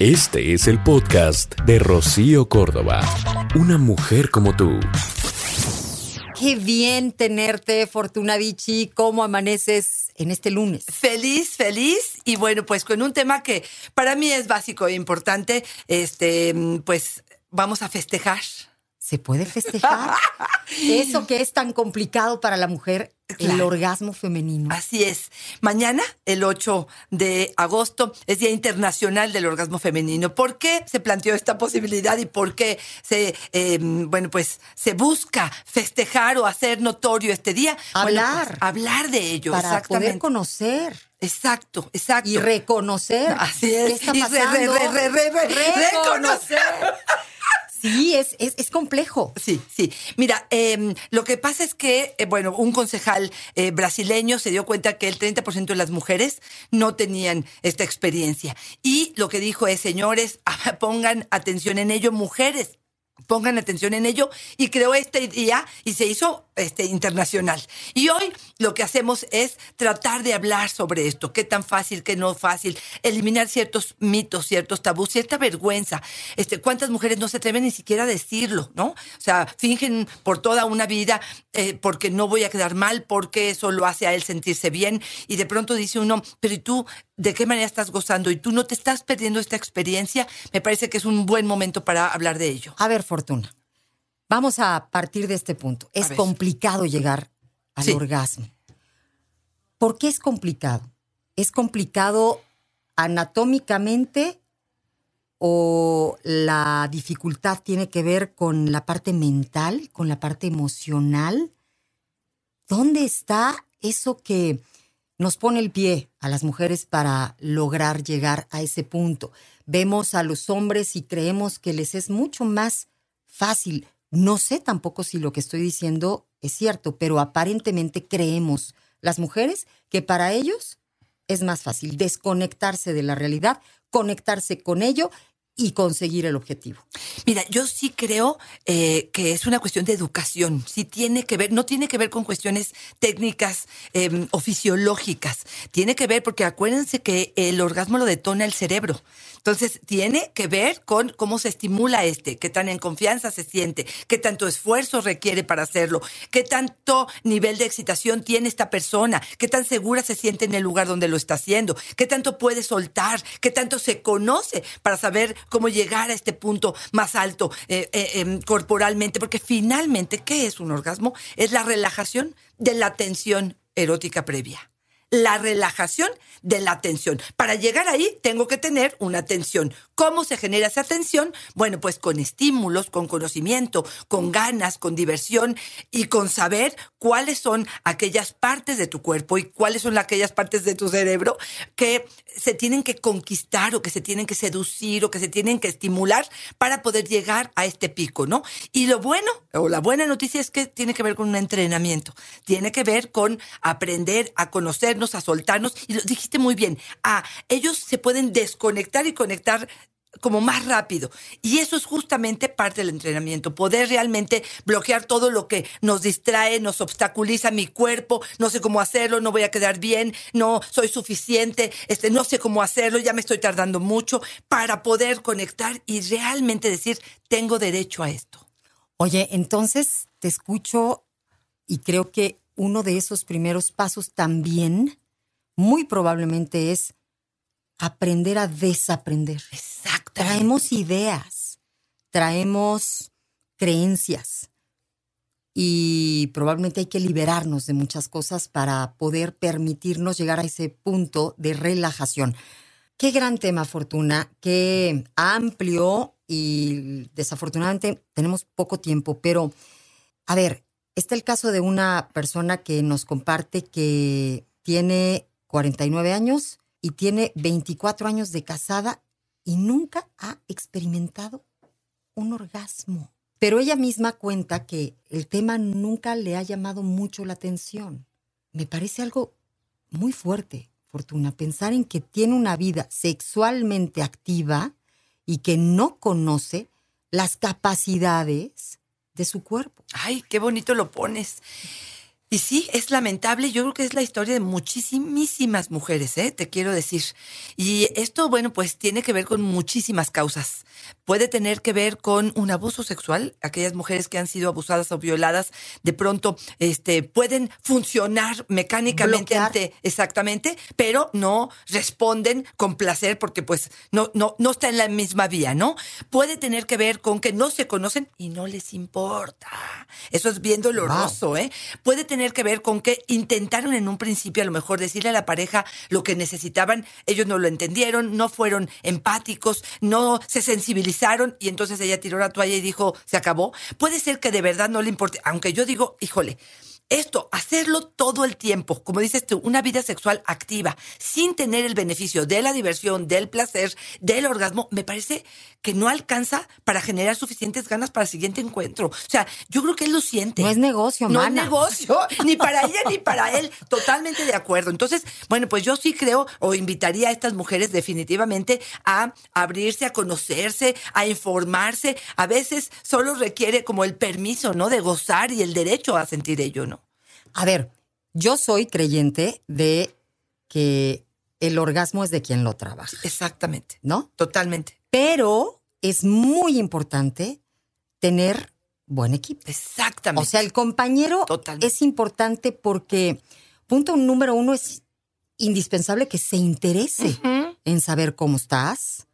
Este es el podcast de Rocío Córdoba. Una mujer como tú. Qué bien tenerte, Fortuna Vichy. ¿Cómo amaneces en este lunes? Feliz, feliz. Y bueno, pues con un tema que para mí es básico e importante, este, pues vamos a festejar. ¿Se puede festejar? Eso que es tan complicado para la mujer, el orgasmo femenino. Así es. Mañana, el 8 de agosto, es Día Internacional del Orgasmo Femenino. ¿Por qué se planteó esta posibilidad y por qué se, eh, bueno, pues se busca festejar o hacer notorio este día? Bueno, Hablar. pues, hablar de ello, para exactamente. poder conocer Exacto, exacto. y reconocer. Así ¿Qué es. está Y re- re- pasando? re- re- re- re- reconocer. Sí, es, es, es complejo. Sí, sí. Mira, eh, lo que pasa es que, eh, bueno, un concejal eh, brasileño se dio cuenta que el 30% de las mujeres no tenían esta experiencia. Y lo que dijo es, señores, pongan atención en ello, mujeres. Pongan atención en ello y creó este día y se hizo este internacional. Y hoy lo que hacemos es tratar de hablar sobre esto, qué tan fácil, qué no fácil, eliminar ciertos mitos, ciertos tabús, cierta vergüenza. Este, cuántas mujeres no se atreven ni siquiera a decirlo, ¿no? O sea, fingen por toda una vida eh, porque no voy a quedar mal, porque eso lo hace a él sentirse bien y de pronto dice uno, pero ¿y tú de qué manera estás gozando y tú no te estás perdiendo esta experiencia? Me parece que es un buen momento para hablar de ello. A ver, Fortuna, vamos a partir de este punto. Es complicado llegar al Sí. orgasmo. ¿Por qué es complicado? ¿Es complicado anatómicamente o la dificultad tiene que ver con la parte mental, con la parte emocional? ¿Dónde está eso que nos pone el pie a las mujeres para lograr llegar a ese punto? Vemos a los hombres y creemos que les es mucho más fácil. No sé tampoco si lo que estoy diciendo es cierto, pero aparentemente creemos las mujeres que para ellos es más fácil desconectarse de la realidad, conectarse con ello y conseguir el objetivo. Mira, yo sí creo eh, que es una cuestión de educación. Sí tiene que ver, no tiene que ver con cuestiones técnicas eh, o fisiológicas. Tiene que ver porque acuérdense que el orgasmo lo detona el cerebro. Entonces, tiene que ver con cómo se estimula este, qué tan en confianza se siente, qué tanto esfuerzo requiere para hacerlo, qué tanto nivel de excitación tiene esta persona, qué tan segura se siente en el lugar donde lo está haciendo, qué tanto puede soltar, qué tanto se conoce para saber cómo llegar a este punto más alto eh, eh, em, corporalmente, porque finalmente, ¿qué es un orgasmo? Es la relajación de la tensión erótica previa la relajación de la tensión. Para llegar ahí tengo que tener una tensión. ¿Cómo se genera esa tensión? Bueno, pues con estímulos, con conocimiento, con ganas, con diversión y con saber cuáles son aquellas partes de tu cuerpo y cuáles son aquellas partes de tu cerebro que se tienen que conquistar o que se tienen que seducir o que se tienen que estimular para poder llegar a este pico, ¿no? Y lo bueno o la buena noticia es que tiene que ver con un entrenamiento, tiene que ver con aprender a conocernos, a soltarnos, y lo dijiste muy bien, a ellos se pueden desconectar y conectar como más rápido. Y eso es justamente parte del entrenamiento, poder realmente bloquear todo lo que nos distrae, nos obstaculiza mi cuerpo, no sé cómo hacerlo, no voy a quedar bien, no soy suficiente, este, no sé cómo hacerlo, ya me estoy tardando mucho, para poder conectar y realmente decir, tengo derecho a esto. Oye, entonces te escucho y creo que uno de esos primeros pasos también, muy probablemente es aprender a desaprender. Exacto. Traemos ideas, traemos creencias y probablemente hay que liberarnos de muchas cosas para poder permitirnos llegar a ese punto de relajación. Qué gran tema, Fortuna, qué amplio y desafortunadamente tenemos poco tiempo, pero a ver, está el caso de una persona que nos comparte que tiene 49 años y tiene 24 años de casada y nunca ha experimentado un orgasmo. Pero ella misma cuenta que el tema nunca le ha llamado mucho la atención. Me parece algo muy fuerte, Fortuna, pensar en que tiene una vida sexualmente activa y que no conoce las capacidades de su cuerpo. Ay, qué bonito lo pones. Y sí, es lamentable. Yo creo que es la historia de muchísimas mujeres, ¿eh? te quiero decir. Y esto, bueno, pues tiene que ver con muchísimas causas. Puede tener que ver con un abuso sexual. Aquellas mujeres que han sido abusadas o violadas, de pronto, este, pueden funcionar mecánicamente ante, exactamente, pero no responden con placer porque, pues, no, no, no está en la misma vía, ¿no? Puede tener que ver con que no se conocen y no les importa. Eso es bien doloroso, ¿eh? Puede tener que ver con que intentaron en un principio a lo mejor decirle a la pareja lo que necesitaban, ellos no lo entendieron, no fueron empáticos, no se sensibilizaron y entonces ella tiró la toalla y dijo, se acabó. Puede ser que de verdad no le importe, aunque yo digo, híjole, esto, hacerlo todo el tiempo, como dices tú, una vida sexual activa, sin tener el beneficio de la diversión, del placer, del orgasmo, me parece que no alcanza para generar suficientes ganas para el siguiente encuentro. O sea, yo creo que él lo siente. No es negocio, No es negocio, ni para ella ni para él. Totalmente de acuerdo. Entonces, bueno, pues yo sí creo o invitaría a estas mujeres definitivamente a abrirse, a conocerse, a informarse. A veces solo requiere como el permiso, ¿no? De gozar y el derecho a sentir ello, ¿no? A ver, yo soy creyente de que el orgasmo es de quien lo trabaja. Exactamente. ¿No? Totalmente. Pero es muy importante tener buen equipo. Exactamente. O sea, el compañero es importante porque, punto número uno, es indispensable que se interese en saber cómo estás,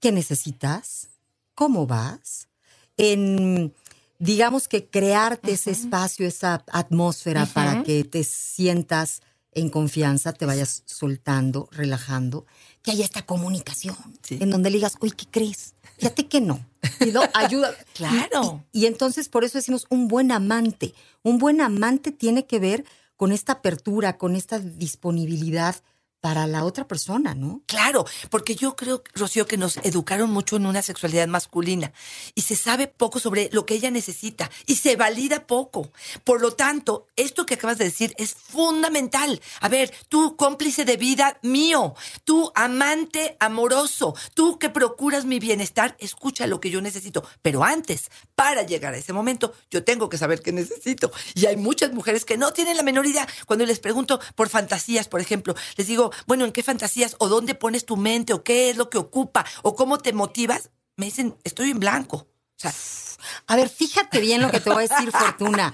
qué necesitas, cómo vas, en digamos que crearte ese espacio, esa atmósfera para que te sientas en confianza, te vayas soltando, relajando, que haya esta comunicación en donde le digas, oye, ¿qué crees? Fíjate que no. Y no, ayuda. claro. y, entonces por eso decimos un buen amante. Un buen amante tiene que ver con esta apertura, con esta disponibilidad para la otra persona, ¿no? Claro, porque yo creo, Rocío, que nos educaron mucho en una sexualidad masculina y se sabe poco sobre lo que ella necesita y se valida poco. Por lo tanto, esto que acabas de decir es fundamental. A ver, tú cómplice de vida mío, tú amante amoroso, tú que procuras mi bienestar, escucha lo que yo necesito. Pero antes, para llegar a ese momento, yo tengo que saber qué necesito. Y hay muchas mujeres que no tienen la menor idea. Cuando les pregunto por fantasías, por ejemplo, les digo, bueno, ¿en qué fantasías o dónde pones tu mente o qué es lo que ocupa o cómo te motivas? Me dicen, estoy en blanco. O sea, a ver, fíjate bien lo que te voy a decir, Fortuna.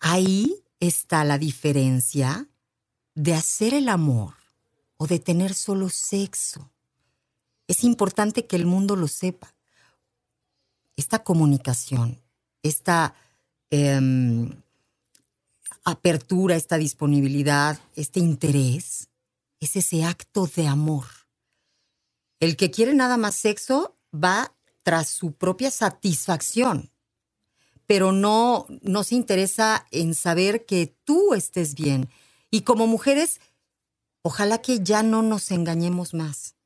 Ahí está la diferencia de hacer el amor o de tener solo sexo. Es importante que el mundo lo sepa. Esta comunicación, esta em, apertura, esta disponibilidad, este interés, es ese acto de amor. El que quiere nada más sexo va tras su propia satisfacción, pero no, no se interesa en saber que tú estés bien. Y como mujeres, ojalá que ya no nos engañemos más.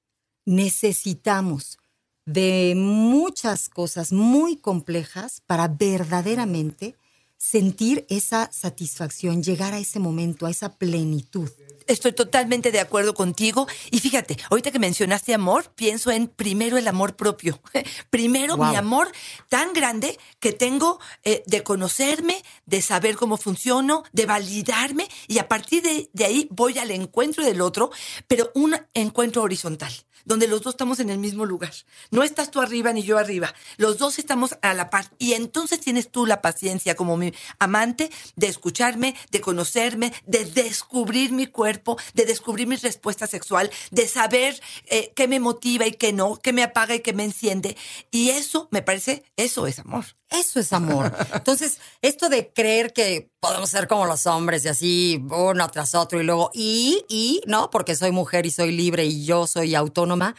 Necesitamos de muchas cosas muy complejas para verdaderamente sentir esa satisfacción, llegar a ese momento, a esa plenitud. Estoy totalmente de acuerdo contigo. Y fíjate, ahorita que mencionaste amor, pienso en primero el amor propio. primero mi amor tan grande que tengo eh, de conocerme, de saber cómo funciono, de validarme y a partir de, de ahí voy al encuentro del otro, pero un encuentro horizontal donde los dos estamos en el mismo lugar. No estás tú arriba ni yo arriba. Los dos estamos a la par. Y entonces tienes tú la paciencia como mi amante de escucharme, de conocerme, de descubrir mi cuerpo, de descubrir mi respuesta sexual, de saber eh, qué me motiva y qué no, qué me apaga y qué me enciende. Y eso, me parece, eso es amor. Eso es amor. Entonces, esto de creer que podemos ser como los hombres y así uno tras otro y luego y, y, no, porque soy mujer y soy libre y yo soy autónoma,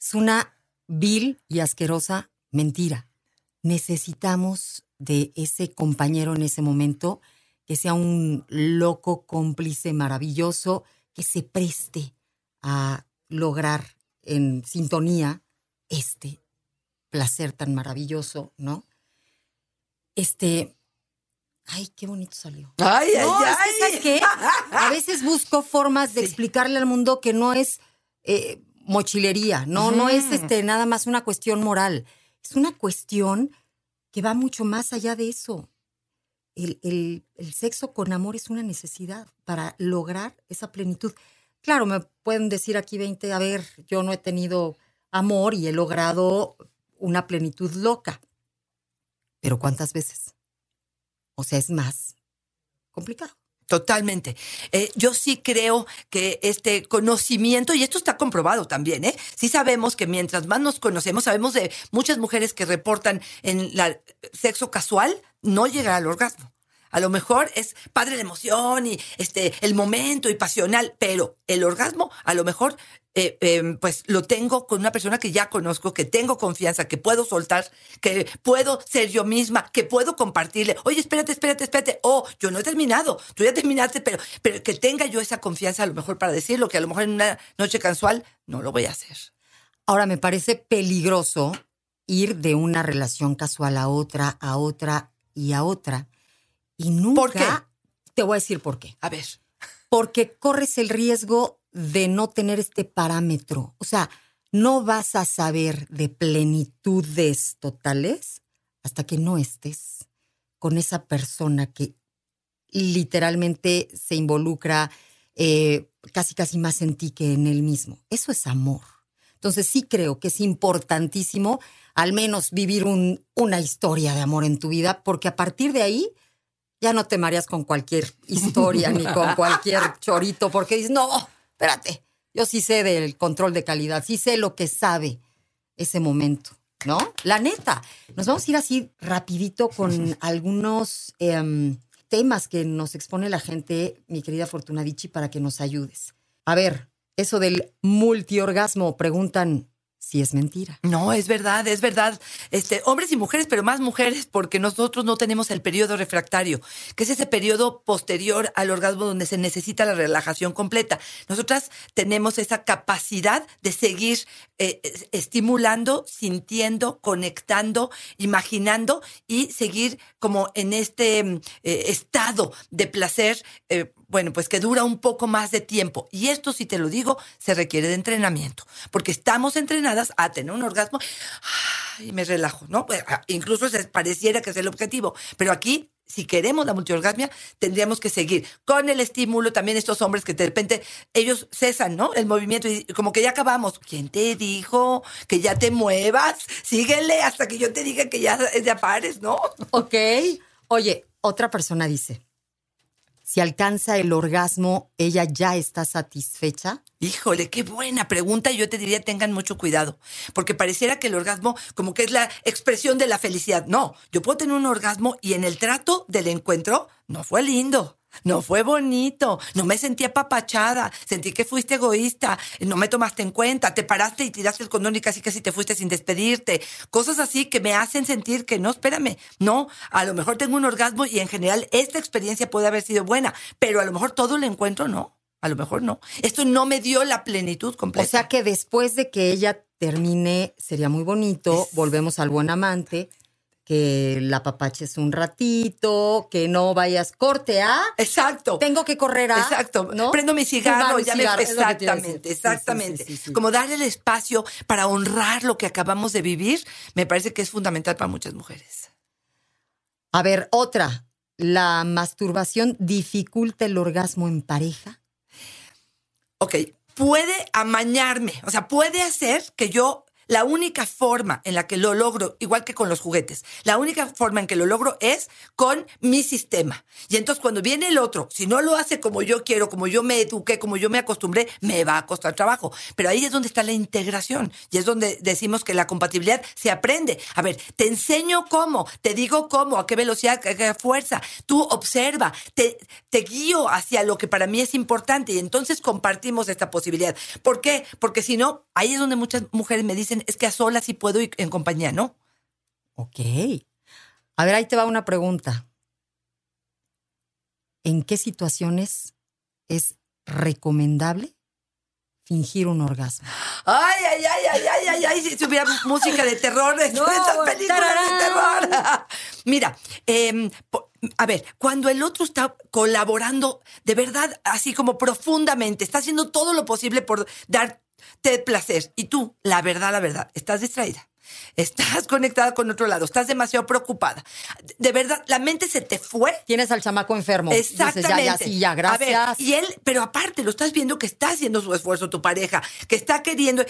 es una vil y asquerosa mentira. Necesitamos de ese compañero en ese momento que sea un loco cómplice maravilloso que se preste a lograr en sintonía este placer tan maravilloso, ¿no? Este. Ay, qué bonito salió. Ay, ay, ay. ¿sabes qué? A veces busco formas de explicarle al mundo que no es eh, mochilería, no, no es este, nada más una cuestión moral. Es una cuestión que va mucho más allá de eso. el, el, el sexo con amor es una necesidad para lograr esa plenitud. Claro, me pueden decir aquí 20, a ver, yo no he tenido amor y he logrado una plenitud loca. Pero ¿cuántas veces? O sea, es más complicado. Totalmente. Eh, yo sí creo que este conocimiento, y esto está comprobado también, ¿eh? Sí sabemos que mientras más nos conocemos, sabemos de muchas mujeres que reportan en la sexo casual no llegar al orgasmo. A lo mejor es padre de emoción y este el momento y pasional, pero el orgasmo a lo mejor eh, em, pues lo tengo con una persona que ya conozco, que tengo confianza, que puedo soltar, que puedo ser yo misma, que puedo compartirle. Oye, espérate, espérate, espérate. Oh, yo no he terminado. Tú ya terminaste, pero, pero que tenga yo esa confianza a lo mejor para decirlo, que a lo mejor en una noche casual no lo voy a hacer. Ahora, me parece peligroso ir de una relación casual a otra, a otra y a otra y nunca. ¿Por qué? Te voy a decir por qué. A ver. Porque corres el riesgo de no tener este parámetro. O sea, no vas a saber de plenitudes totales hasta que no estés con esa persona que literalmente se involucra eh, casi casi más en ti que en él mismo. Eso es amor. Entonces sí creo que es importantísimo al menos vivir un, una historia de amor en tu vida, porque a partir de ahí ya no te mareas con cualquier historia ni con cualquier chorito, porque dices, no, espérate, yo sí sé del control de calidad, sí sé lo que sabe ese momento, ¿no? La neta, nos vamos a ir así rapidito con algunos em, temas que nos expone la gente, mi querida Fortunadichi, para que nos ayudes. A ver, eso del multiorgasmo, preguntan, si es mentira. No, es verdad, es verdad. Este, hombres y mujeres, pero más mujeres, porque nosotros no tenemos el periodo refractario, que es ese periodo posterior al orgasmo donde se necesita la relajación completa. Nosotras tenemos esa capacidad de seguir eh, estimulando, sintiendo, conectando, imaginando y seguir como en este eh, estado de placer. Eh, bueno, pues que dura un poco más de tiempo. Y esto, si te lo digo, se requiere de entrenamiento, porque estamos entrenadas a tener un orgasmo y me relajo, ¿no? Pues, ah, incluso pareciera que es el objetivo, pero aquí si queremos la multiorgasmia, tendríamos que seguir con el estímulo. También estos hombres que de repente ellos cesan, ¿no? El movimiento y como que ya acabamos. ¿Quién te dijo que ya te muevas? Síguele hasta que yo te diga que ya, ya pares, ¿no? Ok. Oye, otra persona dice, si alcanza el orgasmo, ella ya está satisfecha? Híjole, qué buena pregunta. Yo te diría tengan mucho cuidado, porque pareciera que el orgasmo como que es la expresión de la felicidad. No, yo puedo tener un orgasmo y en el trato del encuentro no fue lindo. No fue bonito, no me sentí apapachada, sentí que fuiste egoísta, no me tomaste en cuenta, te paraste y tiraste el condón y casi casi te fuiste sin despedirte. Cosas así que me hacen sentir que no, espérame, no, a lo mejor tengo un orgasmo y en general esta experiencia puede haber sido buena, pero a lo mejor todo el encuentro no, a lo mejor no. Esto no me dio la plenitud completa. O sea que después de que ella termine, sería muy bonito, volvemos al buen amante, que la papaches un ratito, que no vayas corte a. Exacto. Tengo que correr a. Exacto. ¿no? Prendo mi cigarro, ya cigarro, me. Exactamente, exactamente. sí, sí, sí. Como darle el espacio para honrar lo que acabamos de vivir, me parece que es fundamental para muchas mujeres. A ver, otra. ¿La masturbación dificulta el orgasmo en pareja? Ok, puede amañarme, o sea, puede hacer que yo la única forma en la que lo logro, igual que con los juguetes, la única forma en que lo logro es con mi sistema. Y entonces cuando viene el otro, si no lo hace como yo quiero, como yo me eduqué, como yo me acostumbré, me va a costar trabajo. Pero ahí es donde está la integración y es donde decimos que la compatibilidad se aprende. A ver, te enseño cómo, te digo cómo, a qué velocidad, a qué fuerza. Tú observa, te, te guío hacia lo que para mí es importante y entonces compartimos esta posibilidad. ¿Por qué? Porque si no, ahí es donde muchas mujeres me dicen, es que a solas sí puedo y en compañía, ¿no? Ok. A ver, ahí te va una pregunta. ¿En qué situaciones es recomendable fingir un orgasmo? Ay, ay, ay, ay, ay, ay, ay, si hubiera música de terror de No, estas películas de terror. Mira, em, a ver, cuando el otro está colaborando de verdad, así como profundamente, está haciendo todo lo posible por darte placer, y tú, la verdad, la verdad, estás distraída. estás conectada con otro lado, estás demasiado preocupada. De verdad, la mente se te fue. Tienes al chamaco enfermo. Exactamente. Dices, ya, ya, sí, ya, gracias. A ver, y él, pero aparte, lo estás viendo que está haciendo su esfuerzo tu pareja, que está queriendo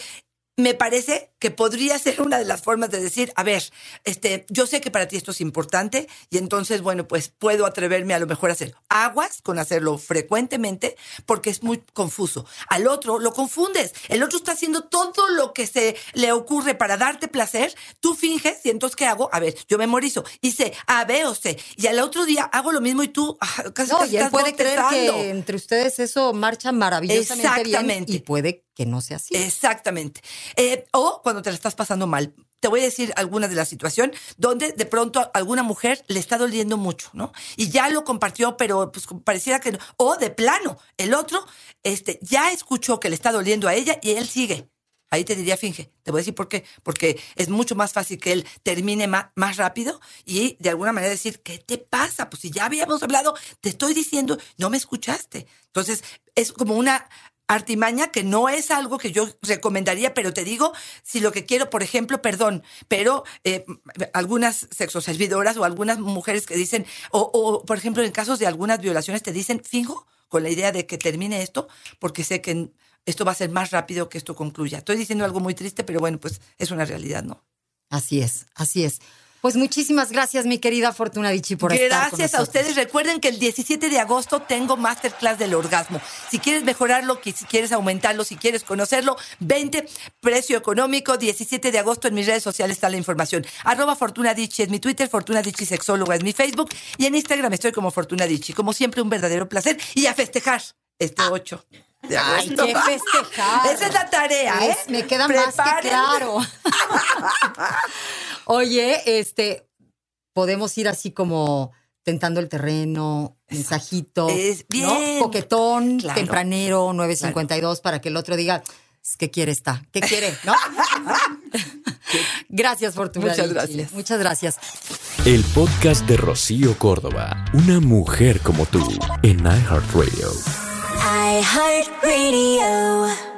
me parece que podría ser una de las formas de decir, a ver, este, yo sé que para ti esto es importante y entonces, bueno, pues puedo atreverme a lo mejor a hacer aguas con hacerlo frecuentemente porque es muy confuso. Al otro lo confundes. El otro está haciendo todo lo que se le ocurre para darte placer. Tú finges y entonces, ¿qué hago? A ver, yo memorizo. Hice A, B o C. Y al otro día hago lo mismo y tú ah, casi, No, casi y él estás puede creer que entre ustedes eso marcha maravillosamente bien Exactamente. y puede que no sea así. Exactamente. Eh, o cuando te la estás pasando mal. Te voy a decir alguna de la situación donde de pronto alguna mujer le está doliendo mucho, ¿no? Y ya lo compartió, pero pues pareciera que no. O de plano, el otro este, ya escuchó que le está doliendo a ella y él sigue. Ahí te diría finge. Te voy a decir por qué. Porque es mucho más fácil que él termine ma- más, rápido y de alguna manera decir, ¿qué te pasa? Pues si ya habíamos hablado, te estoy diciendo, no me escuchaste. Entonces, es como una artimaña que no es algo que yo recomendaría, pero te digo, si lo que quiero, por ejemplo, perdón, pero eh, algunas sexoservidoras o algunas mujeres que dicen, o, o, por ejemplo, en casos de algunas violaciones te dicen, finjo con la idea de que termine esto, porque sé que esto va a ser más rápido que esto concluya. Estoy diciendo algo muy triste, pero bueno, pues es una realidad, ¿no? Así es, así es. Pues muchísimas gracias, mi querida Fortuna Dichi, por estar con Gracias a ustedes. Recuerden que el 17 de agosto tengo masterclass del orgasmo. Si quieres mejorarlo, si quieres aumentarlo, si quieres conocerlo, 20, precio económico, 17 de agosto en mis redes sociales está la información. Arroba Fortuna Dichi es mi Twitter, Fortuna Dichi Sexóloga es mi Facebook y en Instagram estoy como Fortuna Dichi. Como siempre, un verdadero placer y a festejar este 8 de Ay, qué festejar. Esa es la tarea, ¿eh? Es- me queda más que claro. Oye, este, podemos ir así como tentando el terreno, mensajito, Es bien. ¿no? coquetón, Claro. tempranero, 952, para que el otro diga, "Es ¿qué quiere esta? ¿Qué quiere? ¿No? gracias, Fortuna. Muchas Dichi. gracias. Muchas gracias. El podcast de Rocío Córdoba, una mujer como tú, en iHeartRadio. iHeartRadio.